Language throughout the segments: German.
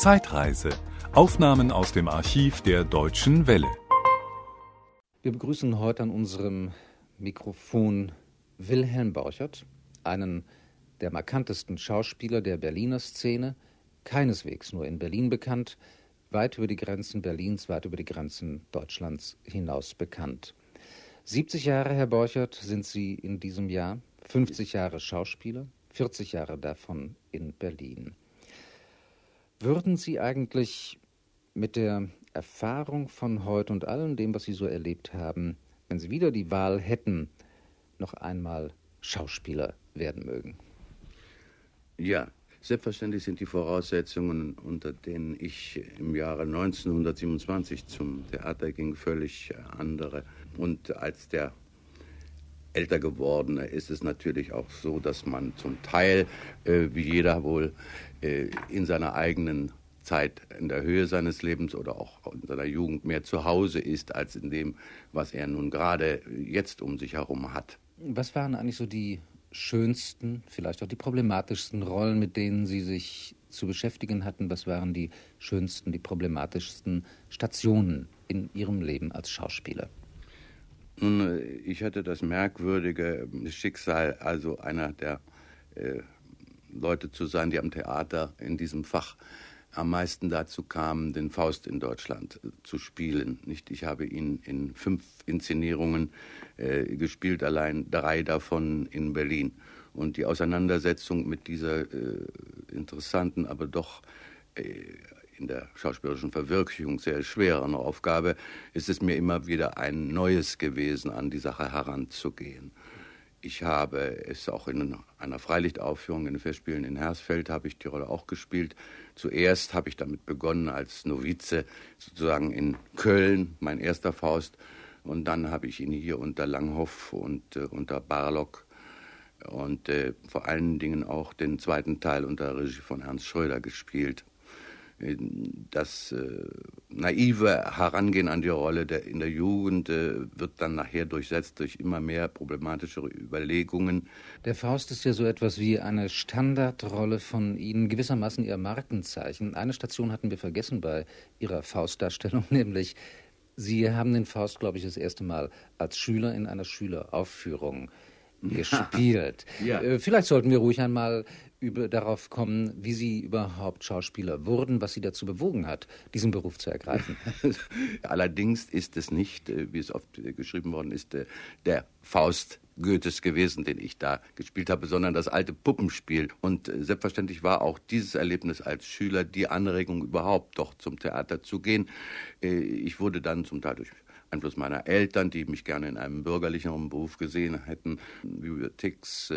Zeitreise. Aufnahmen aus dem Archiv der Deutschen Welle. Wir begrüßen heute an unserem Mikrofon Wilhelm Borchert, einen der markantesten Schauspieler der Berliner Szene, keineswegs nur in Berlin bekannt, weit über die Grenzen Berlins, weit über die Grenzen Deutschlands hinaus bekannt. 70 Jahre, Herr Borchert, sind Sie in diesem Jahr, 50 Jahre Schauspieler, 40 Jahre davon in Berlin. Würden Sie eigentlich mit der Erfahrung von heute und allem dem, was Sie so erlebt haben, wenn Sie wieder die Wahl hätten, noch einmal Schauspieler werden mögen? Ja, selbstverständlich sind die Voraussetzungen, unter denen ich im Jahre 1927 zum Theater ging, völlig andere. Und als der älter gewordene ist es natürlich auch so, dass man zum Teil, äh, wie jeder wohl, äh, in seiner eigenen Zeit in der Höhe seines Lebens oder auch in seiner Jugend mehr zu Hause ist, als in dem, was er nun gerade jetzt um sich herum hat. Was waren eigentlich so die schönsten, vielleicht auch die problematischsten Rollen, mit denen Sie sich zu beschäftigen hatten? Was waren die schönsten, die problematischsten Stationen in Ihrem Leben als Schauspieler? Nun, ich hatte das merkwürdige Schicksal, also einer der äh, Leute zu sein, die am Theater in diesem Fach am meisten dazu kamen, den Faust in Deutschland äh, zu spielen. Nicht, ich habe ihn in fünf Inszenierungen äh, gespielt, allein drei davon in Berlin. Und die Auseinandersetzung mit dieser äh, interessanten, aber doch äh, in der schauspielerischen Verwirklichung sehr schweren Aufgabe, ist es mir immer wieder ein Neues gewesen, an die Sache heranzugehen. Ich habe es auch in einer Freilichtaufführung in den Festspielen in Hersfeld habe ich die Rolle auch gespielt. Zuerst habe ich damit begonnen als Novize sozusagen in Köln, mein erster Faust, und dann habe ich ihn hier unter Langhoff und äh, unter Barlock und äh, vor allen Dingen auch den zweiten Teil unter Regie von Ernst Schröder gespielt das äh, naive Herangehen an die Rolle der, in der Jugend äh, wird dann nachher durchsetzt durch immer mehr problematischere Überlegungen. Der Faust ist ja so etwas wie eine Standardrolle von Ihnen, gewissermaßen Ihr Markenzeichen. Eine Station hatten wir vergessen bei Ihrer Faustdarstellung, nämlich Sie haben den Faust, glaube ich, das erste Mal als Schüler in einer Schüleraufführung gespielt. Ja. Äh, vielleicht sollten wir ruhig einmal über, darauf kommen, wie Sie überhaupt Schauspieler wurden, was Sie dazu bewogen hat, diesen Beruf zu ergreifen. Allerdings ist es nicht, äh, wie es oft äh, geschrieben worden ist, äh, der Faust Goethes gewesen, den ich da gespielt habe, sondern das alte Puppenspiel. Und selbstverständlich war auch dieses Erlebnis als Schüler die Anregung, überhaupt doch zum Theater zu gehen. Ich wurde dann zum Teil durch Einfluss meiner Eltern, die mich gerne in einem bürgerlicheren Beruf gesehen hätten, Bibliotheks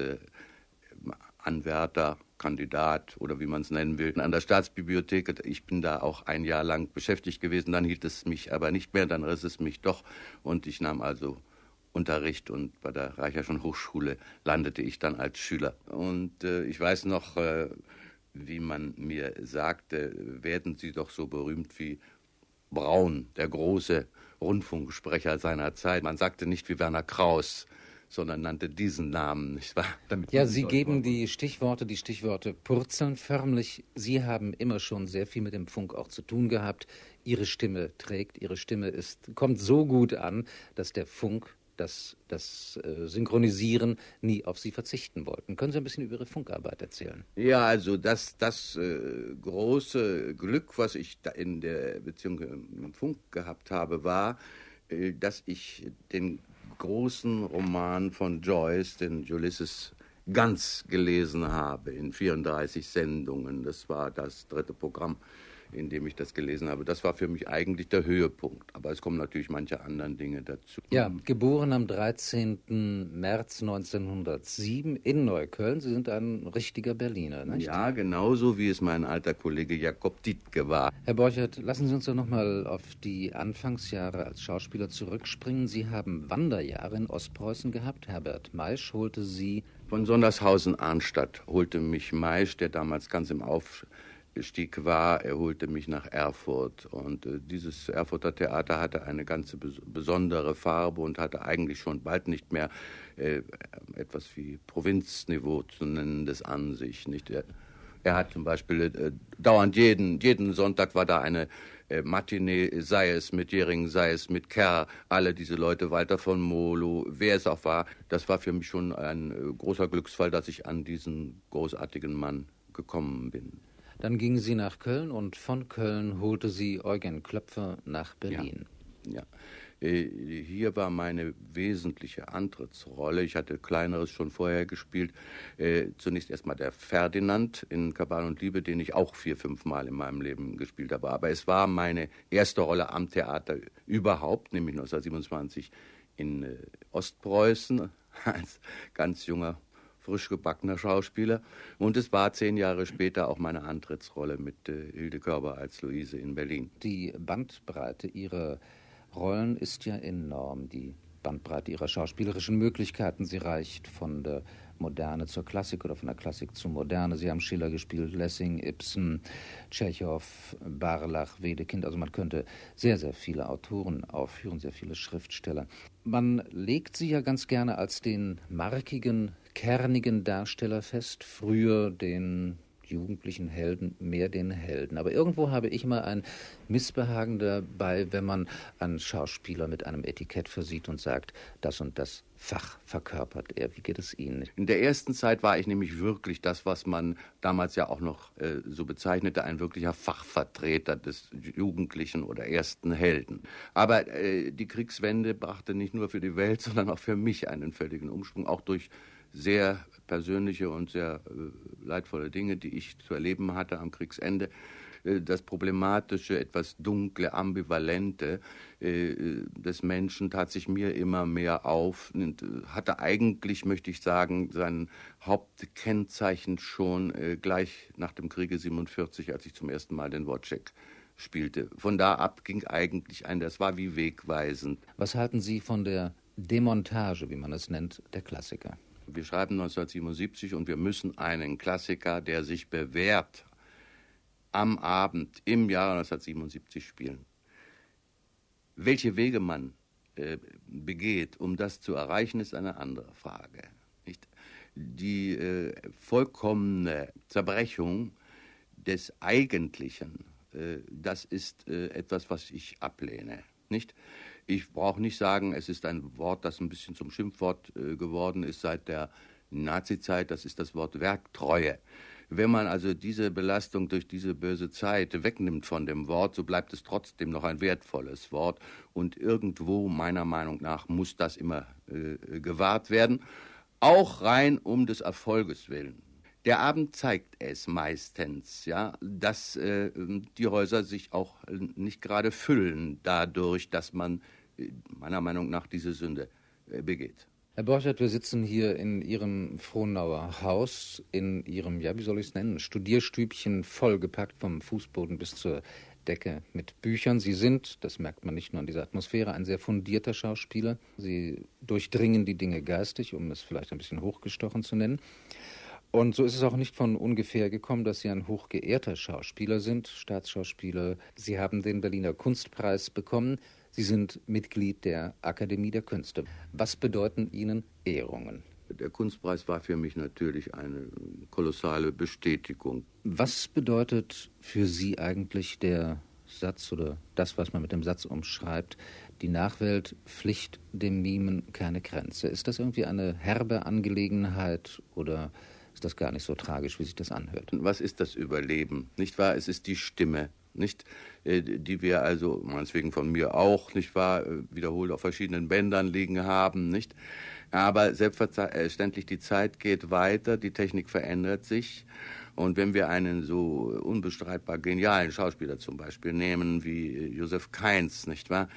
Anwärter, Kandidat oder wie man es nennen will, an der Staatsbibliothek. Ich bin da auch ein Jahr lang beschäftigt gewesen, dann hielt es mich aber nicht mehr, dann riss es mich doch und ich nahm also Unterricht und bei der Reicherschen Hochschule landete ich dann als Schüler. Und äh, ich weiß noch, äh, wie man mir sagte, werden Sie doch so berühmt wie Braun, der große Rundfunksprecher seiner Zeit. Man sagte nicht wie Werner Kraus, sondern nannte diesen Namen, nicht wahr? Damit ja, Sie geben die Stichworte, die Stichworte purzeln förmlich. Sie haben immer schon sehr viel mit dem Funk auch zu tun gehabt. Ihre Stimme trägt, Ihre Stimme ist, kommt so gut an, dass der Funk das, das äh, Synchronisieren nie auf Sie verzichten wollten. Können Sie ein bisschen über Ihre Funkarbeit erzählen? Ja, also das, das äh, große Glück, was ich da in der Beziehung im Funk gehabt habe, war, äh, dass ich den großen Roman von Joyce, den Ulysses, ganz gelesen habe in 34 Sendungen. Das war das dritte Programm, in dem ich das gelesen habe. Das war für mich eigentlich der Höhepunkt. Aber es kommen natürlich manche andere Dinge dazu. Ja, geboren am 13. März 1907 in Neukölln. Sie sind ein richtiger Berliner, nicht? Ja, genauso wie es mein alter Kollege Jakob Dietke war. Herr Borchert, lassen Sie uns doch nochmal auf die Anfangsjahre als Schauspieler zurückspringen. Sie haben Wanderjahre in Ostpreußen gehabt. Herbert Maisch holte Sie. Von Sondershausen-Arnstadt holte mich Maisch, der damals ganz im Aufstieg war. Er holte mich nach Erfurt. Und äh, dieses Erfurter Theater hatte eine ganz bes besondere Farbe und hatte eigentlich schon bald nicht mehr äh, etwas wie Provinzniveau zu nennendes an sich. Nicht? Er hat zum Beispiel äh, dauernd jeden, jeden Sonntag war da eine äh, Matinee, sei es mit Jering, sei es mit Kerr, alle diese Leute, Walter von Molo, wer es auch war. Das war für mich schon ein äh, großer Glücksfall, dass ich an diesen großartigen Mann gekommen bin. Dann gingen Sie nach Köln und von Köln holte Sie Eugen Klöpfer nach Berlin. Ja. ja. Äh, hier war meine wesentliche Antrittsrolle. Ich hatte kleineres schon vorher gespielt. Äh, zunächst erstmal der Ferdinand in Kabal und Liebe, den ich auch vier, fünf Mal in meinem Leben gespielt habe. Aber es war meine erste Rolle am Theater überhaupt, nämlich 1927 in äh, Ostpreußen als ganz junger frisch gebackener Schauspieler. Und es war zehn Jahre später auch meine Antrittsrolle mit äh, Hilde Körber als Luise in Berlin. Die Bandbreite ihrer Rollen ist ja enorm. Die Bandbreite ihrer schauspielerischen Möglichkeiten. Sie reicht von der Moderne zur Klassik oder von der Klassik zur Moderne. Sie haben Schiller gespielt, Lessing, Ibsen, Tschechow, Barlach, Wedekind. Also man könnte sehr, sehr viele Autoren aufführen, sehr viele Schriftsteller. Man legt sie ja ganz gerne als den markigen, kernigen Darsteller fest. Früher den jugendlichen Helden mehr den Helden. Aber irgendwo habe ich immer ein Missbehagen dabei, wenn man einen Schauspieler mit einem Etikett versieht und sagt, das und das Fach verkörpert er. Wie geht es Ihnen? In der ersten Zeit war ich nämlich wirklich das, was man damals ja auch noch äh, so bezeichnete, ein wirklicher Fachvertreter des jugendlichen oder ersten Helden. Aber äh, die Kriegswende brachte nicht nur für die Welt, sondern auch für mich einen völligen Umschwung, auch durch sehr persönliche und sehr äh, leidvolle Dinge, die ich zu erleben hatte am Kriegsende. Äh, das problematische, etwas dunkle, ambivalente äh, des Menschen tat sich mir immer mehr auf hatte eigentlich, möchte ich sagen, sein Hauptkennzeichen schon gleich nach dem Kriege 47, als ich zum ersten Mal den Wojciech spielte. Von da ab ging eigentlich ein, das war wie wegweisend. Was halten Sie von der Demontage, wie man es nennt, der Klassiker? Wir schreiben 1977 und wir müssen einen Klassiker, der sich bewährt, am Abend im Jahre 1977 spielen. Welche Wege man äh, begeht, um das zu erreichen, ist eine andere Frage. Nicht? Die äh, vollkommene Zerbrechung des Eigentlichen, äh, das ist äh, etwas, was ich ablehne. Nicht? Ich brauche nicht sagen, es ist ein Wort, das ein bisschen zum Schimpfwort äh, geworden ist seit der Nazizeit. Das ist das Wort Werktreue. Wenn man also diese Belastung durch diese böse Zeit wegnimmt von dem Wort, so bleibt es trotzdem noch ein wertvolles Wort. Und irgendwo, meiner Meinung nach, muss das immer äh, gewahrt werden. Auch rein um des Erfolges willen. Der Abend zeigt es meistens, ja, dass äh, die Häuser sich auch nicht gerade füllen dadurch, dass man äh, meiner Meinung nach diese Sünde äh, begeht. Herr Borchert, wir sitzen hier in Ihrem Frohnauer Haus, in Ihrem, ja, wie soll ich es nennen, Studierstübchen vollgepackt vom Fußboden bis zur Decke mit Büchern. Sie sind, das merkt man nicht nur an dieser Atmosphäre, ein sehr fundierter Schauspieler. Sie durchdringen die Dinge geistig, um es vielleicht ein bisschen hochgestochen zu nennen. Und so ist es auch nicht von ungefähr gekommen, dass Sie ein hochgeehrter Schauspieler sind, Staatsschauspieler. Sie haben den Berliner Kunstpreis bekommen. Sie sind Mitglied der Akademie der Künste. Was bedeuten Ihnen Ehrungen? Der Kunstpreis war für mich natürlich eine kolossale Bestätigung. Was bedeutet für Sie eigentlich der Satz oder das, was man mit dem Satz umschreibt, die Nachwelt Pflicht dem Mimen keine Grenze? Ist das irgendwie eine herbe Angelegenheit oder ist das gar nicht so tragisch, wie sich das anhört. Was ist das Überleben? Nicht wahr? Es ist die Stimme, nicht, äh, die wir also, meinetwegen von mir auch, nicht wahr, äh, wiederholt auf verschiedenen Bändern liegen haben, nicht? Aber selbstverständlich die Zeit geht weiter, die Technik verändert sich und wenn wir einen so unbestreitbar genialen Schauspieler zum Beispiel nehmen wie Josef Kainz, nicht wahr?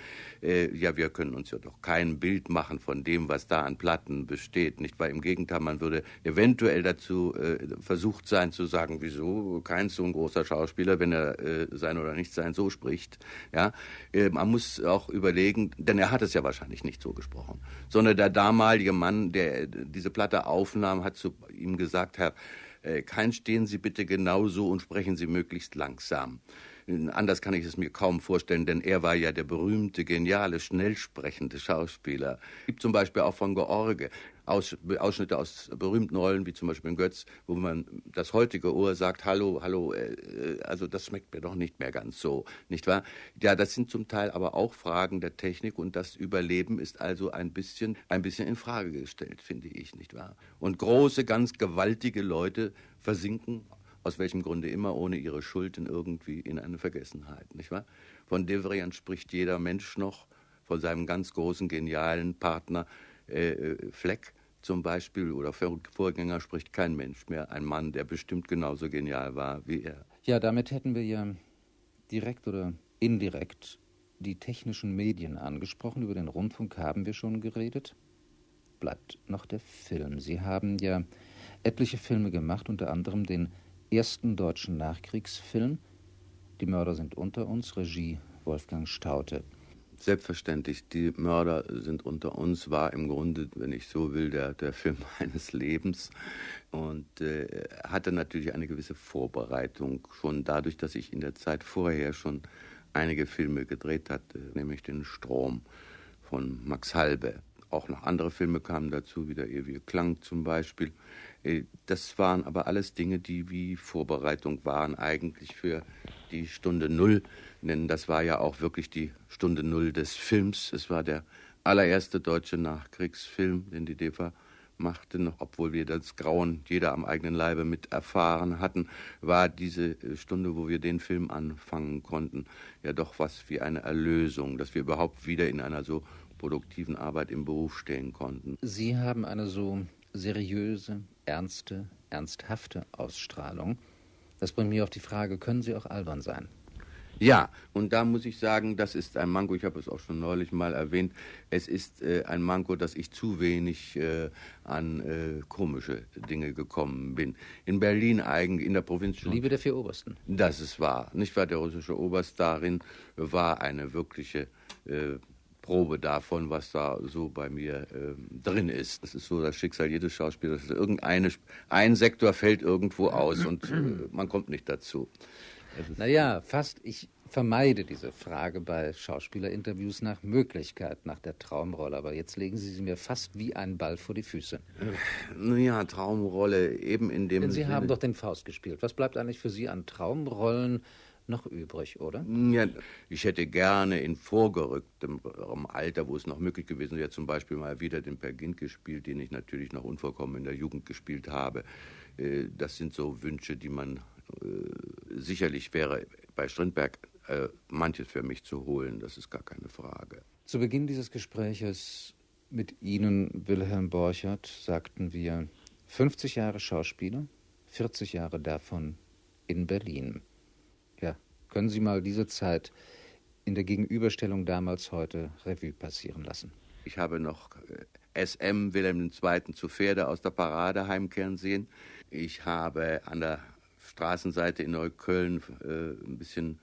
Äh, ja, wir können uns ja doch kein Bild machen von dem, was da an Platten besteht, nicht wahr? Im Gegenteil, man würde eventuell dazu äh, versucht sein zu sagen, wieso Kainz so ein großer Schauspieler, wenn er äh, sein oder nicht sein so spricht, ja? Äh, man muss auch überlegen, denn er hat es ja wahrscheinlich nicht so gesprochen, sondern der damalige Mann, der diese Platte aufnahm, hat zu ihm gesagt, Herr äh, kein stehen Sie bitte genauso und sprechen Sie möglichst langsam. Anders kann ich es mir kaum vorstellen, denn er war ja der berühmte, geniale, schnell sprechende Schauspieler. Gibt zum Beispiel auch von George Aus, Ausschnitte aus berühmten Rollen, wie zum Beispiel in Götz, wo man das heutige Ohr sagt, hallo, hallo, äh, äh, also das schmeckt mir doch nicht mehr ganz so, nicht wahr? Ja, das sind zum Teil aber auch Fragen der Technik und das Überleben ist also ein bisschen, ein bisschen in Frage gestellt, finde ich, nicht wahr? Und große, ganz gewaltige Leute versinken aus welchem Grunde immer, ohne ihre Schulden irgendwie in eine Vergessenheit, nicht wahr? Von Devrient spricht jeder Mensch noch, von seinem ganz großen, genialen Partner äh, äh Fleck zum Beispiel oder Vorgänger spricht kein Mensch mehr. Ein Mann, der bestimmt genauso genial war wie er. Ja, damit hätten wir ja direkt oder indirekt die technischen Medien angesprochen. Über den Rundfunk haben wir schon geredet. Bleibt noch der Film. Sie haben ja etliche Filme gemacht, unter anderem den ersten deutschen Nachkriegsfilm. Die Mörder sind unter uns, Regie Wolfgang Staute. Selbstverständlich, die Mörder sind unter uns, war im Grunde, wenn ich so will, der, der Film meines Lebens und äh, hatte natürlich eine gewisse Vorbereitung, schon dadurch, dass ich in der Zeit vorher schon einige Filme gedreht hatte, nämlich den Strom von Max Halbe. Auch noch andere Filme kamen dazu, wie der ewige Klang zum Beispiel. Äh, das waren aber alles Dinge, die wie Vorbereitung waren eigentlich für die Stunde Null. Denn das war ja auch wirklich die Stunde Null des Films. Es war der allererste deutsche Nachkriegsfilm, den die DEFA machte, noch obwohl wir das Grauen jeder am eigenen Leibe mit erfahren hatten, war diese äh, Stunde, wo wir den Film anfangen konnten, ja doch was wie eine Erlösung, dass wir überhaupt wieder in einer so produktiven Arbeit im Beruf stehen konnten. Sie haben eine so seriöse, ernste, ernsthafte Ausstrahlung. Das bringt mich auf die Frage, können Sie auch albern sein? Ja, und da muss ich sagen, das ist ein Manko, ich habe es auch schon neulich mal erwähnt, es ist äh, ein Manko, dass ich zu wenig äh, an äh, komische Dinge gekommen bin. In Berlin eigentlich, in der Provinz schon. Liebe der vier Obersten. Das ist wahr. Nicht wahr, der russische Oberst darin war eine wirkliche äh, Probe davon, was da so bei mir äh, drin ist. Das ist so das Schicksal jedes Schauspielers. Irgendeine, ein Sektor fällt irgendwo aus und äh, man kommt nicht dazu. Naja, fast. Ich vermeide diese Frage bei Schauspielerinterviews nach Möglichkeit, nach der Traumrolle. Aber jetzt legen Sie sie mir fast wie einen Ball vor die Füße. Naja, Traumrolle eben in dem. Denn Sie Sinne haben doch den Faust gespielt. Was bleibt eigentlich für Sie an Traumrollen? Noch übrig, oder? Ja, ich hätte gerne in vorgerücktem Alter, wo es noch möglich gewesen wäre, zum Beispiel mal wieder den Pergint gespielt, den ich natürlich noch unvollkommen in der Jugend gespielt habe. Äh, das sind so Wünsche, die man äh, sicherlich wäre bei Strindberg äh, manches für mich zu holen, das ist gar keine Frage. Zu Beginn dieses Gespräches mit Ihnen, Wilhelm Borchert, sagten wir 50 Jahre Schauspieler, 40 Jahre davon in Berlin. Können Sie mal diese Zeit in der Gegenüberstellung damals heute Revue passieren lassen? Ich habe noch äh, SM Wilhelm II. zu Pferde aus der Parade heimkehren sehen. Ich habe an der Straßenseite in Neukölln äh, ein bisschen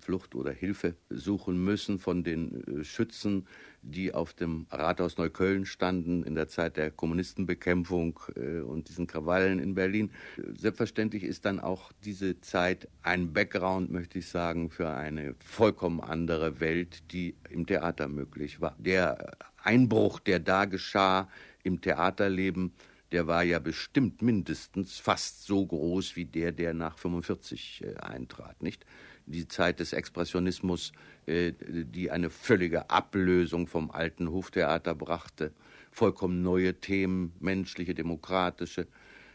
Flucht oder Hilfe suchen müssen von den äh, Schützen, die auf dem Rathaus Neukölln standen in der Zeit der Kommunistenbekämpfung äh, und diesen Krawallen in Berlin. Selbstverständlich ist dann auch diese Zeit ein Background, möchte ich sagen, für eine vollkommen andere Welt, die im Theater möglich war. Der Einbruch, der da geschah im Theaterleben, der war ja bestimmt mindestens fast so groß wie der, der nach 45 äh, eintrat, nicht? die Zeit des Expressionismus, äh, die eine völlige Ablösung vom alten Hoftheater brachte, vollkommen neue Themen, menschliche, demokratische,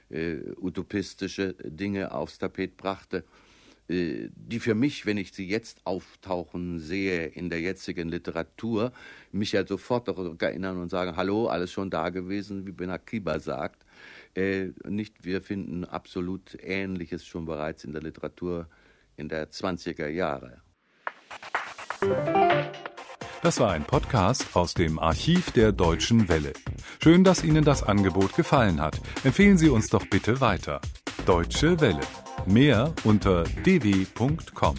äh, utopistische Dinge aufs Tapet brachte, die für mich, wenn ich sie jetzt auftauchen sehe in der jetzigen Literatur, mich ja sofort erinnern und sagen, hallo, alles schon da gewesen, wie Benakiba sagt. Äh, nicht, wir finden absolut Ähnliches schon bereits in der Literatur in der 20er Jahre. Das war ein Podcast aus dem Archiv der Deutschen Welle. Schön, dass Ihnen das Angebot gefallen hat. Empfehlen Sie uns doch bitte weiter. Deutsche Welle. Mehr unter dw.com.